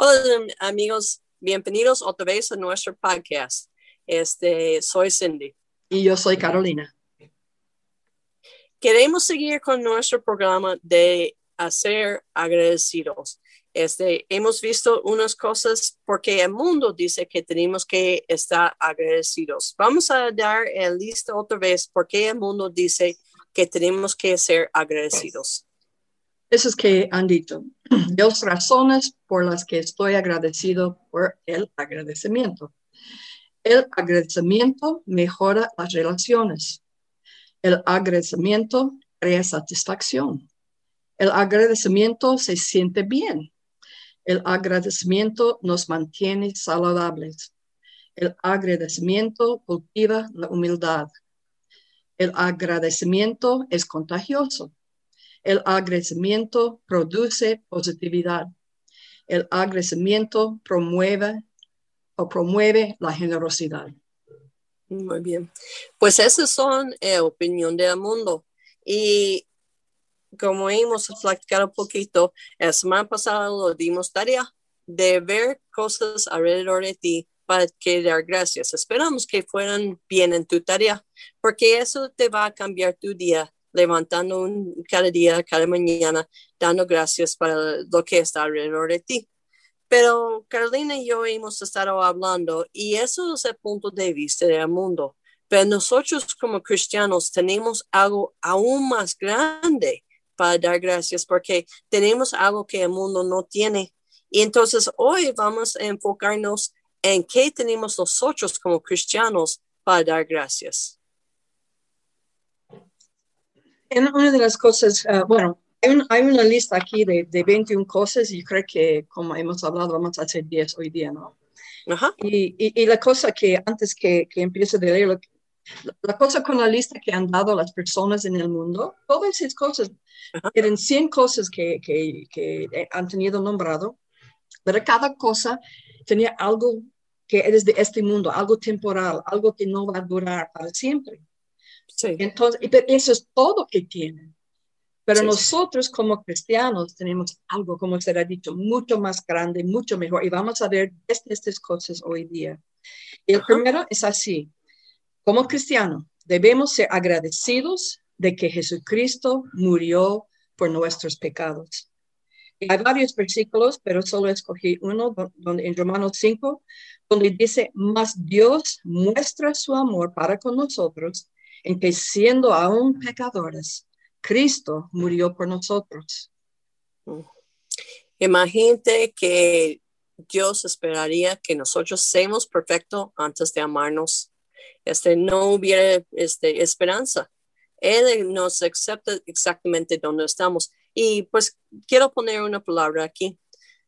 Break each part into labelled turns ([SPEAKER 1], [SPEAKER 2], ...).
[SPEAKER 1] Hola amigos, bienvenidos otra vez a nuestro podcast. Este, soy Cindy.
[SPEAKER 2] Y yo soy Carolina.
[SPEAKER 1] Queremos seguir con nuestro programa de hacer agradecidos. Este, hemos visto unas cosas porque el mundo dice que tenemos que estar agradecidos. Vamos a dar el listo otra vez porque el mundo dice que tenemos que ser agradecidos.
[SPEAKER 2] Eso es que han dicho. Dos razones por las que estoy agradecido por el agradecimiento. El agradecimiento mejora las relaciones. El agradecimiento crea satisfacción. El agradecimiento se siente bien. El agradecimiento nos mantiene saludables. El agradecimiento cultiva la humildad. El agradecimiento es contagioso. El agradecimiento produce positividad. El agradecimiento promueve o promueve la generosidad.
[SPEAKER 1] Muy bien. Pues esas son eh, opinión del mundo. Y como hemos platicado un poquito, la semana pasada lo dimos tarea de ver cosas alrededor de ti para que dar gracias. Esperamos que fueran bien en tu tarea, porque eso te va a cambiar tu día levantando un, cada día, cada mañana, dando gracias para lo que está alrededor de ti. Pero Carolina y yo hemos estado hablando y eso es el punto de vista del mundo. Pero nosotros como cristianos tenemos algo aún más grande para dar gracias porque tenemos algo que el mundo no tiene. Y entonces hoy vamos a enfocarnos en qué tenemos nosotros como cristianos para dar gracias
[SPEAKER 2] una de las cosas, ah, bueno, hay, una lista aquí de, de, 21 cosas y creo que, como hemos hablado, vamos a hacer 10 hoy día, ¿no? Ajá. Y, y, la cosa que antes que, que empiece de leer, la, cosa con la lista que han dado las personas en el mundo, todas esas cosas, eran 100 cosas que, que, que han tenido nombrado, pero cada cosa tenía algo que eres de este mundo, algo temporal, algo que no va a durar para siempre. Entonces, eso es todo que tienen. Pero nosotros como cristianos tenemos algo, como se ha dicho, mucho más grande, mucho mejor. Y vamos a ver estas cosas hoy día. el primero es así. Como cristiano, debemos ser agradecidos de que Jesucristo murió por nuestros pecados. hay varios versículos, pero solo escogí uno donde, en Romanos 5, donde dice, más Dios muestra su amor para con nosotros en que siendo aún pecadores, Cristo murió por nosotros.
[SPEAKER 1] Imagínate que Dios esperaría que nosotros seamos perfectos antes de amarnos. Este, no hubiera este, esperanza. Él nos acepta exactamente donde estamos. Y pues quiero poner una palabra aquí.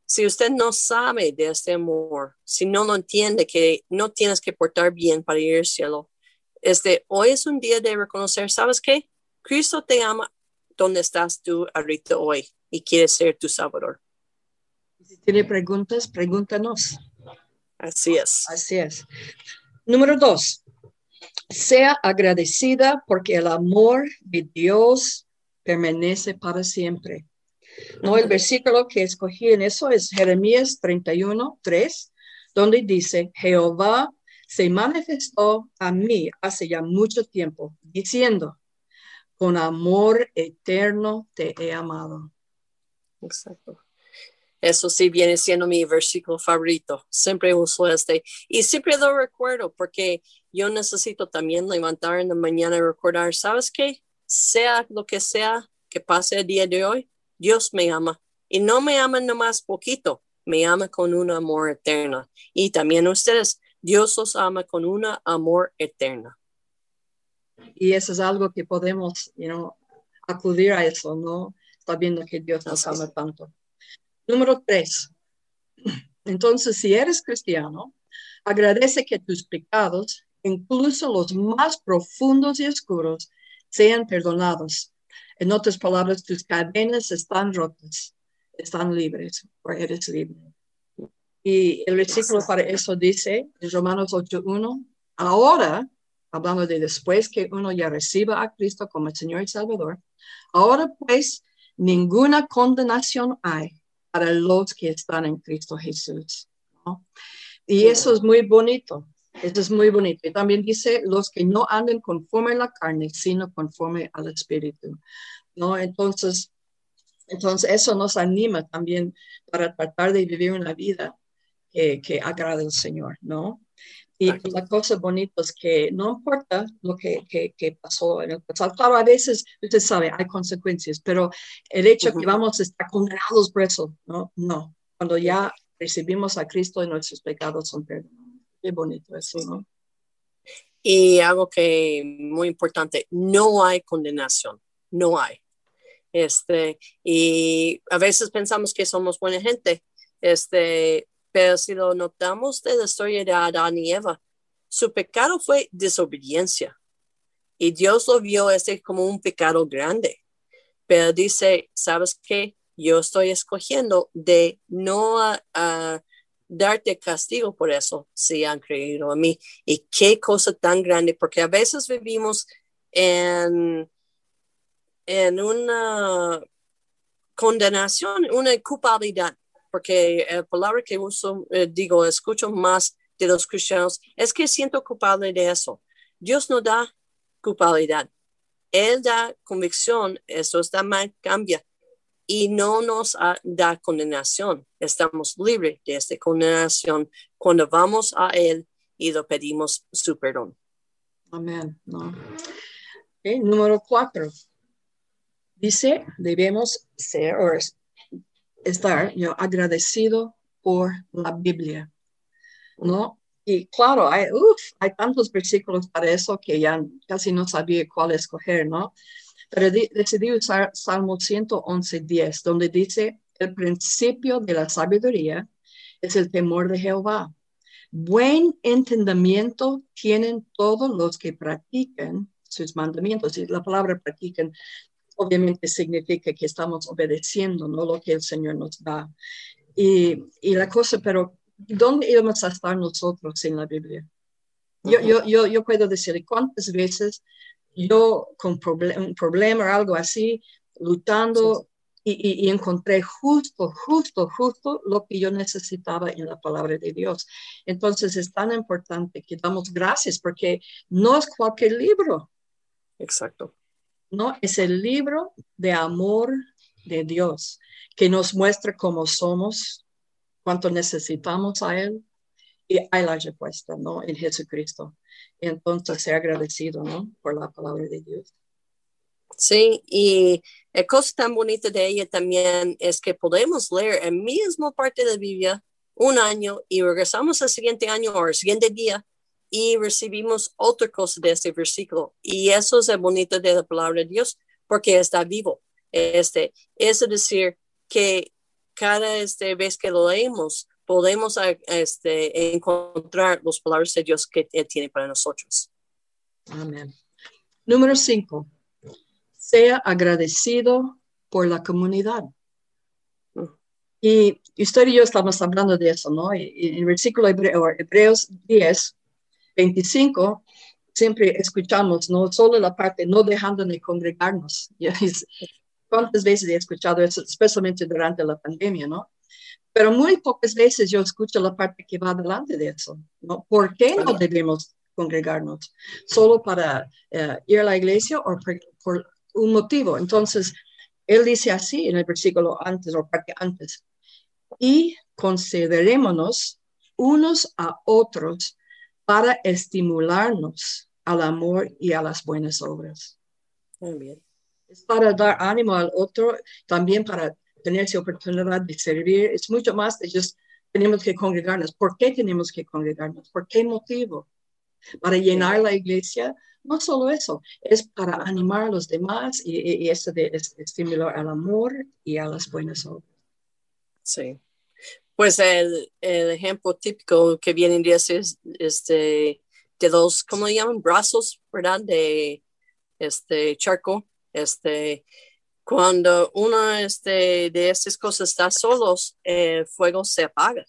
[SPEAKER 1] Si usted no sabe de este amor, si no lo entiende que no tienes que portar bien para ir al cielo, este, hoy es un día de reconocer, ¿sabes qué? Cristo te ama donde estás tú ahorita hoy y quiere ser tu salvador.
[SPEAKER 2] Si tiene preguntas, pregúntanos.
[SPEAKER 1] Así es.
[SPEAKER 2] Así es. Número dos, sea agradecida porque el amor de Dios permanece para siempre. No, el versículo que escogí en eso es Jeremías 31, 3, donde dice, Jehová se manifestó a mí hace ya mucho tiempo, diciendo, con amor eterno te he amado.
[SPEAKER 1] Exacto. Eso sí viene siendo mi versículo favorito. Siempre uso este. Y siempre lo recuerdo porque yo necesito también levantar en la mañana y recordar, ¿sabes qué? Sea lo que sea que pase el día de hoy, Dios me ama. Y no me ama nomás poquito, me ama con un amor eterno. Y también ustedes, Dios os ama con un amor eterno.
[SPEAKER 2] Y eso es algo que podemos, you acudir a eso, ¿no? Sabiendo que Dios nos ama tanto. Número tres. Entonces, si eres cristiano, agradece que tus pecados, incluso los más profundos y oscuros, sean perdonados. En otras palabras, tus cadenas están rotas, están libres, o eres libre. Y el versículo para eso dice en Romanos 8.1, ahora, hablando de después que uno ya reciba a Cristo como el Señor y Salvador, ahora pues ninguna condenación hay para los que están en Cristo Jesús. Y eso es muy bonito. Eso es muy bonito. Y también dice los que no anden conforme a la carne, sino conforme al Espíritu. ¿no? Entonces, entonces eso nos anima también para tratar de vivir una vida que, que agrade al Señor, ¿no? Y la cosa bonita es que no importa lo que, que, pasó en el pasado. Claro, a veces, usted sabe, hay consecuencias, pero el hecho que vamos a estar condenados por eso, ¿no? No. Cuando ya recibimos a Cristo y nuestros pecados son perdonados. Qué bonito eso, ¿no?
[SPEAKER 1] Y algo que muy importante, no hay condenación, no hay. Este, y a veces pensamos que somos buena gente, este, pero si lo notamos de la historia de Adán y Eva, su pecado fue desobediencia. Y Dios lo vio ese como un pecado grande. Pero dice, ¿sabes qué? Yo estoy escogiendo de no darte castigo por eso si han creído en mí. Y qué cosa tan grande, porque a veces vivimos en, en una condenación, una culpabilidad porque la palabra que uso, eh, digo, escucho más de los cristianos, es que siento culpable de eso. Dios no da culpabilidad. Él da convicción, eso está mal, cambia. Y no nos da condenación. Estamos libres de esta condenación cuando vamos a Él y lo pedimos su perdón.
[SPEAKER 2] Amén. número cuatro. Dice, debemos ser, estar yo agradecido por la Biblia, ¿no? Y claro, hay, hay tantos versículos para eso que ya casi no sabía cuál escoger, ¿no? Pero decidí usar Salmo 111, 10, donde dice, el principio de la sabiduría es el temor de Jehová. Buen entendimiento tienen todos los que practican sus mandamientos. Y la palabra practican obviamente significa que estamos obedeciendo ¿no? lo que el Señor nos da. Y, y la cosa, pero ¿dónde íbamos a estar nosotros en la Biblia? Yo, yo, yo, yo puedo decir cuántas veces yo con un problema o algo así, luchando Y, y, encontré justo, justo, justo lo que yo necesitaba en la palabra de Dios. Entonces es tan importante que damos gracias porque no es cualquier libro.
[SPEAKER 1] Exacto.
[SPEAKER 2] ¿No? Es el libro de amor de Dios que nos muestra cómo somos, cuánto necesitamos a Él y hay la respuesta, ¿no? En Jesucristo. Entonces, ser agradecido, ¿no? Por la palabra de Dios.
[SPEAKER 1] Sí, y la cosa tan bonita de ella también es que podemos leer el mismo parte de la Biblia un año y regresamos al siguiente año o al siguiente día y recibimos otra cosa de este versículo. Y eso es el bonito de la palabra de Dios, porque está vivo. Este, es decir, que cada este, vez que lo leemos, podemos este, encontrar las palabras de Dios que Él tiene para nosotros.
[SPEAKER 2] Amén. Número cinco, sea agradecido por la comunidad. Mm. Y usted y yo estamos hablando de eso, ¿no? En el versículo hebreo, Hebreos 10, 25, siempre escuchamos, no solo la parte no dejando de congregarnos. ¿Cuántas veces he escuchado eso, especialmente durante la pandemia, no? Pero muy pocas veces yo escucho la parte que va adelante de eso, ¿no? ¿Por qué no debemos congregarnos? ¿Solo para eh, ir a la iglesia o por, un motivo? Entonces, él dice así en el versículo antes o parte antes, y considerémonos unos a otros para estimularnos al amor y a las buenas obras.
[SPEAKER 1] Muy
[SPEAKER 2] Es para dar ánimo al otro, también para tener esa oportunidad de servir. Es mucho más de just tenemos que congregarnos. ¿Por qué tenemos que congregarnos? ¿Por qué motivo? Para llenar la iglesia. No solo eso, es para animar a los demás y, y eso de estimular al amor y a las buenas obras.
[SPEAKER 1] Sí. Pues el, ejemplo típico que viene de ese, este, de los, ¿cómo le llaman? Brazos, ¿verdad? De este charco. Este, cuando uno este, de estas cosas está solos, el fuego se apaga.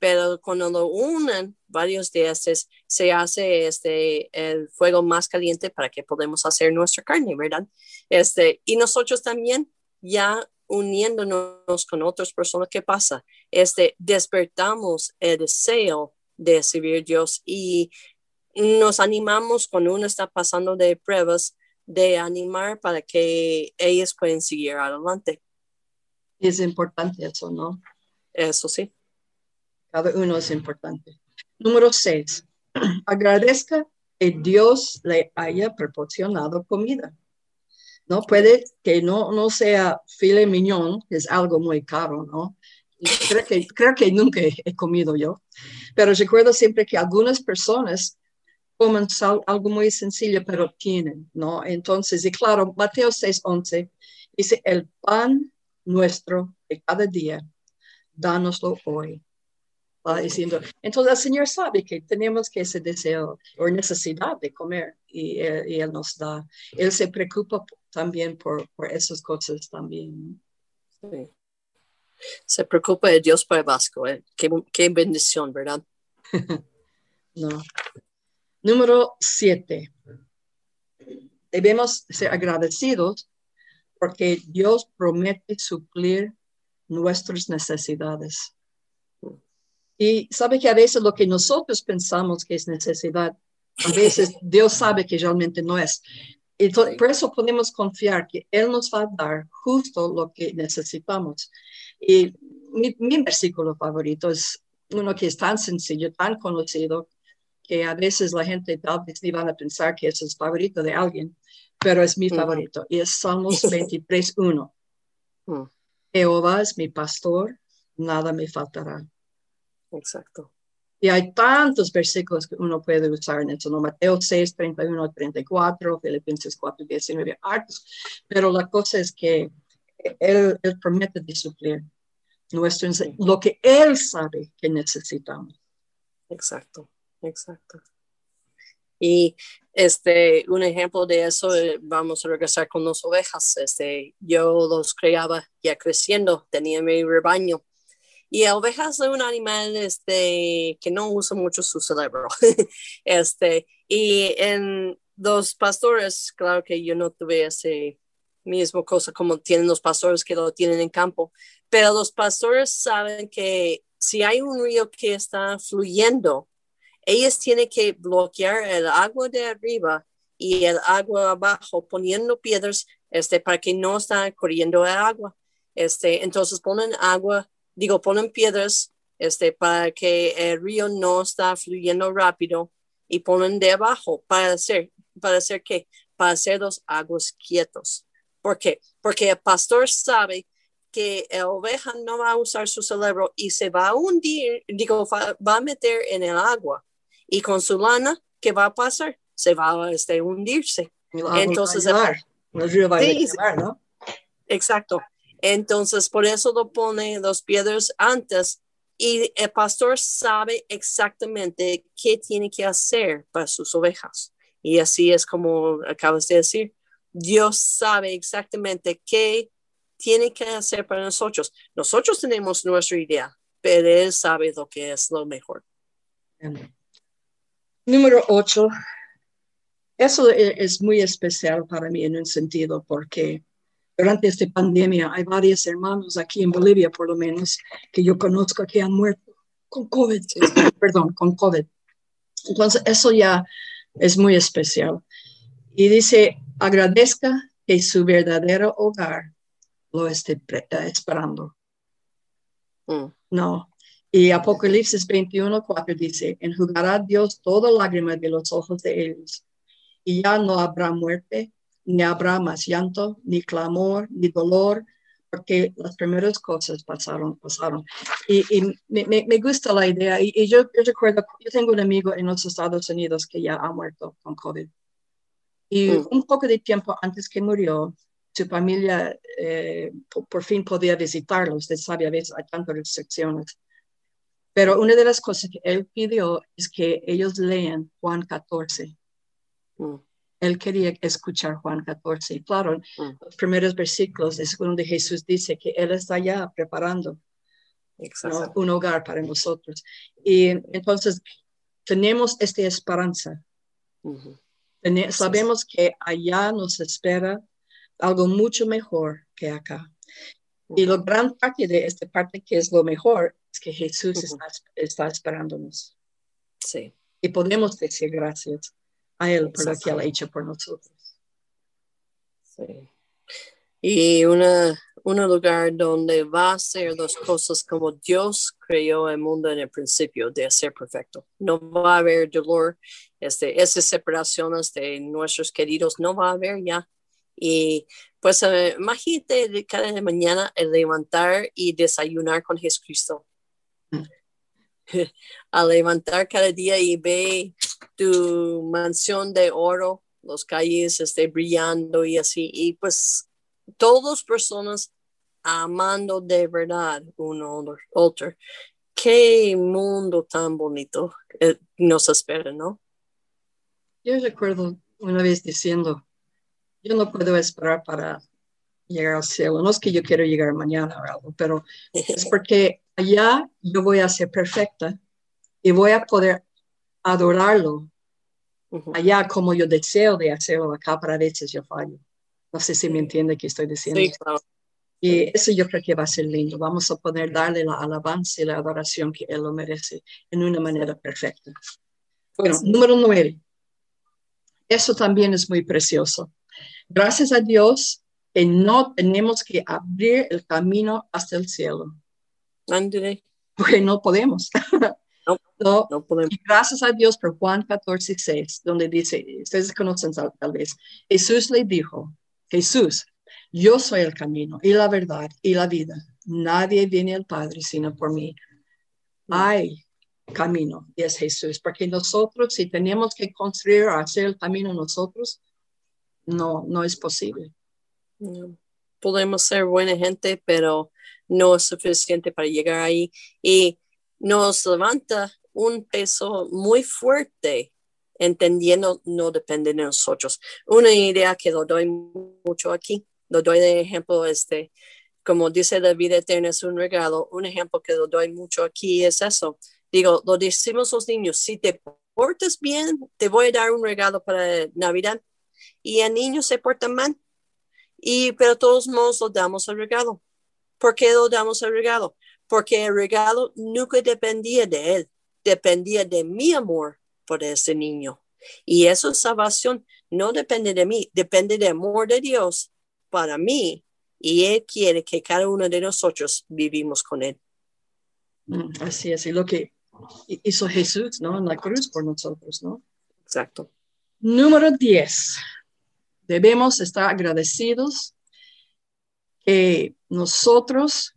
[SPEAKER 1] Pero cuando lo unen varios de estos, se hace este, el fuego más caliente para que podamos hacer nuestra carne, ¿verdad? Este, y nosotros también ya uniéndonos con otras personas, ¿qué pasa? Este, despertamos el deseo de servir a Dios y nos animamos cuando uno está pasando de pruebas, de animar para que ellos puedan seguir adelante.
[SPEAKER 2] Es importante eso, ¿no?
[SPEAKER 1] Eso sí.
[SPEAKER 2] Cada uno es importante. Número seis, agradezca que Dios le haya proporcionado comida. No puede que no, no sea filet mignon, que es algo muy caro, ¿no? Creo que, creo que nunca he comido yo, pero recuerdo siempre que algunas personas comen algo muy sencillo, pero tienen, ¿no? Entonces, y claro, Mateo 6:11 dice, el pan nuestro de cada día, dánoslo hoy diciendo, entonces el Señor sabe que tenemos que ese deseo o necesidad de comer y, Él nos da. Él se preocupa también por, por esas cosas también.
[SPEAKER 1] Se preocupa de Dios para Vasco. ¿eh? Qué, qué bendición, ¿verdad?
[SPEAKER 2] no. Número siete. Debemos ser agradecidos porque Dios promete suplir nuestras necesidades. Y sabe que a veces lo que nosotros pensamos que es necesidad, a veces Dios sabe que realmente no es. Y por eso podemos confiar que Él nos va a dar justo lo que necesitamos. Y mi, versículo favorito es uno que es tan sencillo, tan conocido, que a veces la gente tal vez ni van a pensar que es el favorito de alguien, pero es mi favorito. Y es Salmos 23.1. Mm. Jehová es mi pastor, nada me faltará.
[SPEAKER 1] Exacto.
[SPEAKER 2] Y hay tantos versículos que uno puede usar en eso, ¿no? Mateo 6, 31 34, Filipenses 4, 19, hartos. Pero la cosa es que él, él promete de suplir nuestro, lo que Él sabe que necesitamos.
[SPEAKER 1] Exacto, exacto. Y este, un ejemplo de eso, eh, vamos a regresar con las ovejas. Este, yo los criaba ya creciendo, tenía mi rebaño y ovejas es un animal este, que no usa mucho su cerebro. este, y en los pastores, claro que yo no tuve ese mismo cosa como tienen los pastores que lo tienen en campo, pero los pastores saben que si hay un río que está fluyendo, ellos tienen que bloquear el agua de arriba y el agua abajo poniendo piedras este, para que no está corriendo el agua. Este, entonces ponen agua digo, ponen piedras este, para que el río no está fluyendo rápido y ponen de abajo para hacer, para hacer qué? Para hacer los aguas quietos. ¿Por qué? Porque el pastor sabe que la oveja no va a usar su cerebro y se va a hundir, digo, va, a meter en el agua y con su lana, ¿qué va a pasar? Se va a este, hundirse. Entonces, el, río va a ¿no? Exacto. Entonces, por eso lo pone los piedras antes y el pastor sabe exactamente qué tiene que hacer para sus ovejas. Y así es como acabas de decir. Dios sabe exactamente qué tiene que hacer para nosotros. Nosotros tenemos nuestra idea, pero Él sabe lo que es lo mejor.
[SPEAKER 2] Número ocho. Eso e-, es muy especial para mí en un sentido porque durante esta pandemia hay varios hermanos aquí en Bolivia, por lo menos, que yo conozco que han muerto con COVID, perdón, con COVID. Entonces, eso ya es muy especial. Y dice, agradezca que su verdadero hogar lo esté esperando. Mm. No. Y Apocalipsis 21, 4 dice, enjugará Dios toda lágrima de los ojos de ellos, y ya no habrá muerte, ni habrá más llanto, ni clamor, ni dolor, porque las primeras cosas pasaron, pasaron. Y, me, gusta la idea, y, yo, recuerdo, yo tengo un amigo en los Estados Unidos que ya ha muerto con COVID. Y mm. un poco de tiempo antes que murió, su familia eh, por, fin podía visitarlo. Usted sabe, a veces hay tantas restricciones. Pero una de las cosas que él pidió es que ellos lean Juan 14 él quería escuchar Juan 14. Y claro, mm. los primeros versículos es donde Jesús dice que Él está ya preparando un hogar para nosotros. Y entonces tenemos esta esperanza. sabemos que allá nos espera algo mucho mejor que acá. Y lo gran parte de esta parte que es lo mejor es que Jesús está, está, esperándonos.
[SPEAKER 1] Sí.
[SPEAKER 2] Y podemos decir gracias a Él por lo que Él ha hecho por nosotros.
[SPEAKER 1] Sí. Y una, un lugar donde va a ser las cosas como Dios creó el mundo en el principio, de ser perfecto. No va a haber dolor, este, esas separaciones de nuestros queridos, no va a haber ya. Y pues uh, imagínate cada mañana el levantar y desayunar con Jesucristo. A levantar cada día y ve tu mansión de oro, los calles esté brillando y así. Y pues todas personas amando de verdad uno otro. Qué mundo tan bonito eh, nos espera, ¿no?
[SPEAKER 2] Yo recuerdo una vez diciendo, yo no puedo esperar para llegar al cielo. No es que yo quiero llegar mañana o algo, pero es porque allá yo voy a ser perfecta y voy a poder adorarlo allá como yo deseo de hacerlo acá, para veces yo fallo. No sé si me entiende que estoy diciendo. Sí, claro. Y eso yo creo que va a ser lindo. Vamos a poder darle la alabanza y la adoración que Él lo merece en una manera perfecta. Bueno, número nueve. Eso también es muy precioso. Gracias a Dios que no tenemos que abrir el camino hasta el cielo.
[SPEAKER 1] André.
[SPEAKER 2] Porque no podemos. No, no, podemos. Y gracias a Dios por Juan 14, 6, donde dice, ustedes conocen tal vez, Jesús le dijo, Jesús, yo soy el camino y la verdad y la vida. Nadie viene al Padre sino por mí. Hay camino y es Jesús, porque nosotros si tenemos que construir o hacer el camino nosotros, no, no es posible.
[SPEAKER 1] Podemos ser buena gente, pero no es suficiente para llegar ahí y nos levanta un peso muy fuerte entendiendo no depende de nosotros. Una idea que lo doy mucho aquí lo doy de ejemplo, este, como dice la vida eterna es un regalo, un ejemplo que lo doy mucho aquí es eso. Digo, lo decimos los niños, si te portas bien, te voy a dar un regalo para Navidad. Y el niño se porta mal. Y, pero todos modos lo damos el regalo. ¿Por qué lo damos el regalo? Porque el regalo nunca dependía de él, dependía de mi amor por ese niño. Y esa salvación no depende de mí, depende del amor de Dios para mí y Él quiere que cada uno de nosotros vivimos con Él.
[SPEAKER 2] Mm, así es, y lo que hizo Jesús, ¿no? En la cruz por nosotros, ¿no?
[SPEAKER 1] Exacto.
[SPEAKER 2] Número 10. Debemos estar agradecidos que nosotros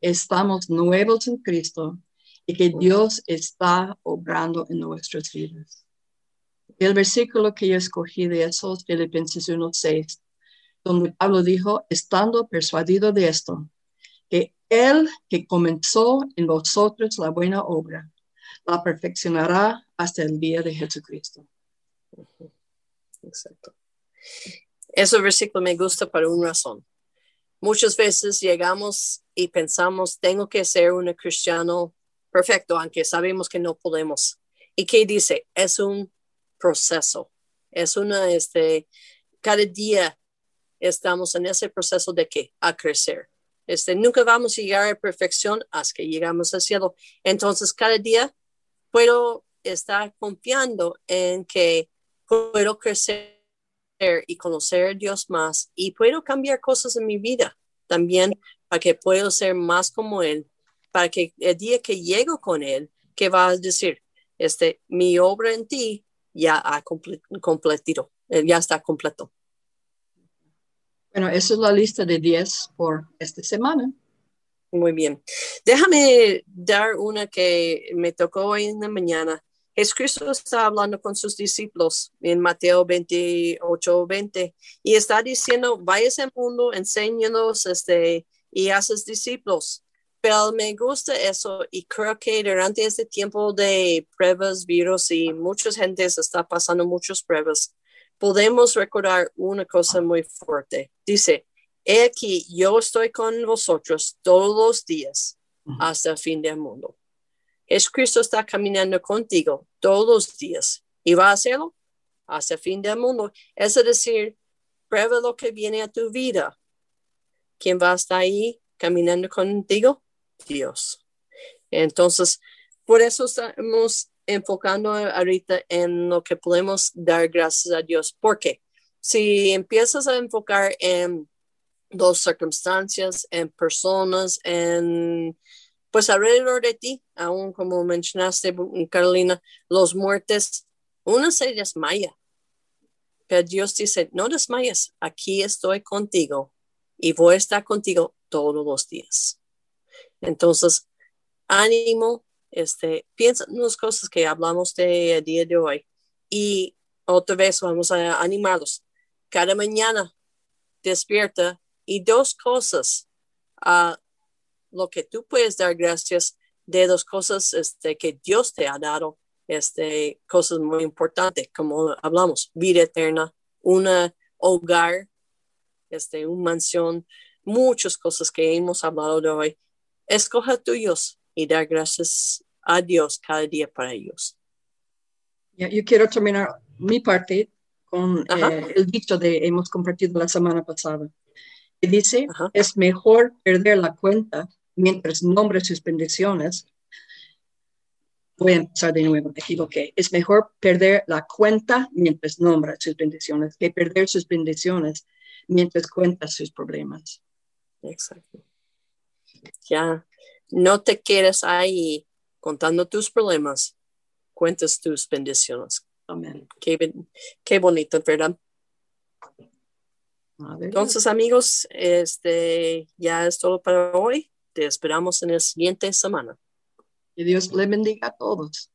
[SPEAKER 2] estamos nuevos en Cristo y que Dios está obrando en nuestras vidas. El versículo que yo escogí de esos, Filipenses 1.6, donde Pablo dijo, estando persuadido de esto, que Él que comenzó en vosotros la buena obra, la perfeccionará hasta el día de Jesucristo.
[SPEAKER 1] Exacto. Ese versículo me gusta por una razón. Muchas veces llegamos y pensamos, tengo que ser un cristiano perfecto, aunque sabemos que no podemos. ¿Y qué dice? Es un proceso. Es una, este, cada día estamos en ese proceso de que a crecer. Este, nunca vamos a llegar a perfección hasta que llegamos al cielo. Entonces, cada día puedo estar confiando en que puedo crecer y conocer a Dios más y puedo cambiar cosas en mi vida también para que pueda ser más como Él, para que el día que llego con Él, que va a decir, este, mi obra en ti ya ha completado, ya está completo.
[SPEAKER 2] Bueno, esa es la lista de 10 por esta semana.
[SPEAKER 1] Muy bien. Déjame dar una que me tocó hoy en la mañana. Jesucristo está hablando con sus discípulos en Mateo 28, 20 y está diciendo, vayas al mundo, enséñanos este, y haces discípulos. Pero me gusta eso y creo que durante este tiempo de pruebas, virus y mucha gente está pasando muchas pruebas, podemos recordar una cosa muy fuerte. Dice, he aquí, yo estoy con vosotros todos los días hasta el fin del mundo. Jesucristo está caminando contigo todos los días y va a hacerlo hasta el fin del mundo. Es decir, prueba lo que viene a tu vida. ¿Quién va a estar ahí caminando contigo? Dios. Entonces, por eso estamos enfocando ahorita en lo que podemos dar gracias a Dios. Porque si empiezas a enfocar en dos circunstancias, en personas, en pues alrededor de ti, aún como mencionaste, Carolina, los muertes, una se desmaya. Pero Dios dice, no desmayes, aquí estoy contigo y voy a estar contigo todos los días. Entonces, ánimo, este, piensa en las cosas que hablamos de el día de hoy y otra vez vamos a animarlos. Cada mañana despierta y dos cosas. a lo que tú puedes dar gracias de dos cosas este, que Dios te ha dado, este, cosas muy importantes, como hablamos, vida eterna, un hogar, este, una mansión, muchas cosas que hemos hablado de hoy. Escoja tuyos y dar gracias a Dios cada día para ellos.
[SPEAKER 2] Yo quiero terminar mi parte con eh, el dicho de hemos compartido la semana pasada. Y dice, es mejor perder la cuenta mientras nombre sus bendiciones. Voy a empezar de nuevo, me equivoqué. Es mejor perder la cuenta mientras nombra sus bendiciones que perder sus bendiciones mientras cuenta sus problemas.
[SPEAKER 1] Exacto. Ya, no te quedes ahí contando tus problemas, cuentas tus bendiciones.
[SPEAKER 2] Amén.
[SPEAKER 1] Qué, qué bonito, ¿verdad? Entonces, amigos, este ya es todo para hoy. Te esperamos en la siguiente semana.
[SPEAKER 2] Que Dios le bendiga a todos.